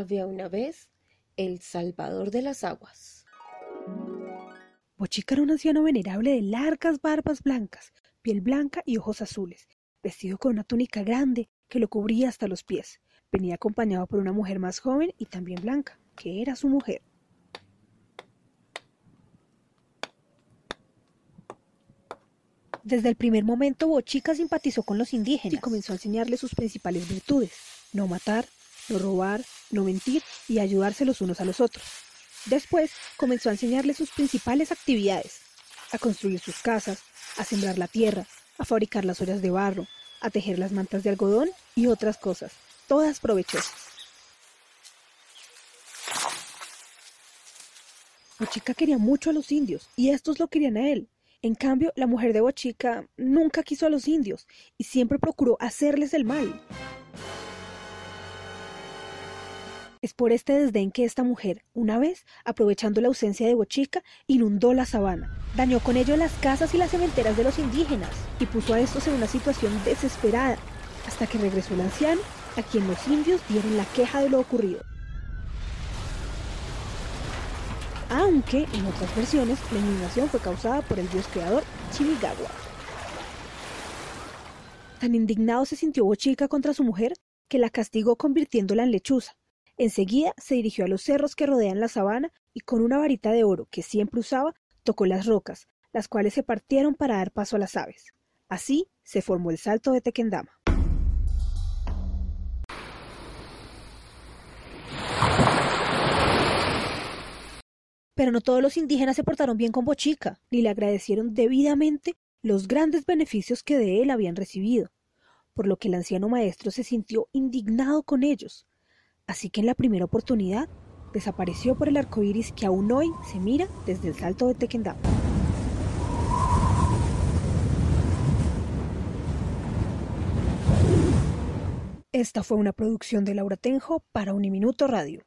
Había una vez el Salvador de las Aguas. Bochica era un anciano venerable de largas barbas blancas, piel blanca y ojos azules, vestido con una túnica grande que lo cubría hasta los pies. Venía acompañado por una mujer más joven y también blanca, que era su mujer. Desde el primer momento Bochica simpatizó con los indígenas y comenzó a enseñarles sus principales virtudes, no matar, no robar, no mentir y ayudarse los unos a los otros. Después comenzó a enseñarles sus principales actividades, a construir sus casas, a sembrar la tierra, a fabricar las ollas de barro, a tejer las mantas de algodón y otras cosas, todas provechosas. Bochica quería mucho a los indios y estos lo querían a él. En cambio, la mujer de Bochica nunca quiso a los indios y siempre procuró hacerles el mal. Es por este desdén que esta mujer, una vez, aprovechando la ausencia de Bochica, inundó la sabana, dañó con ello las casas y las cementeras de los indígenas y puso a estos en una situación desesperada, hasta que regresó el anciano, a quien los indios dieron la queja de lo ocurrido. Aunque, en otras versiones, la inundación fue causada por el dios creador Chimigagua. Tan indignado se sintió Bochica contra su mujer que la castigó convirtiéndola en lechuza, Enseguida se dirigió a los cerros que rodean la sabana y con una varita de oro que siempre usaba, tocó las rocas, las cuales se partieron para dar paso a las aves. Así se formó el salto de Tequendama. Pero no todos los indígenas se portaron bien con Bochica, ni le agradecieron debidamente los grandes beneficios que de él habían recibido, por lo que el anciano maestro se sintió indignado con ellos, Así que en la primera oportunidad desapareció por el arco iris que aún hoy se mira desde el salto de Tequendama. Esta fue una producción de Laura Tenjo para Uniminuto Radio.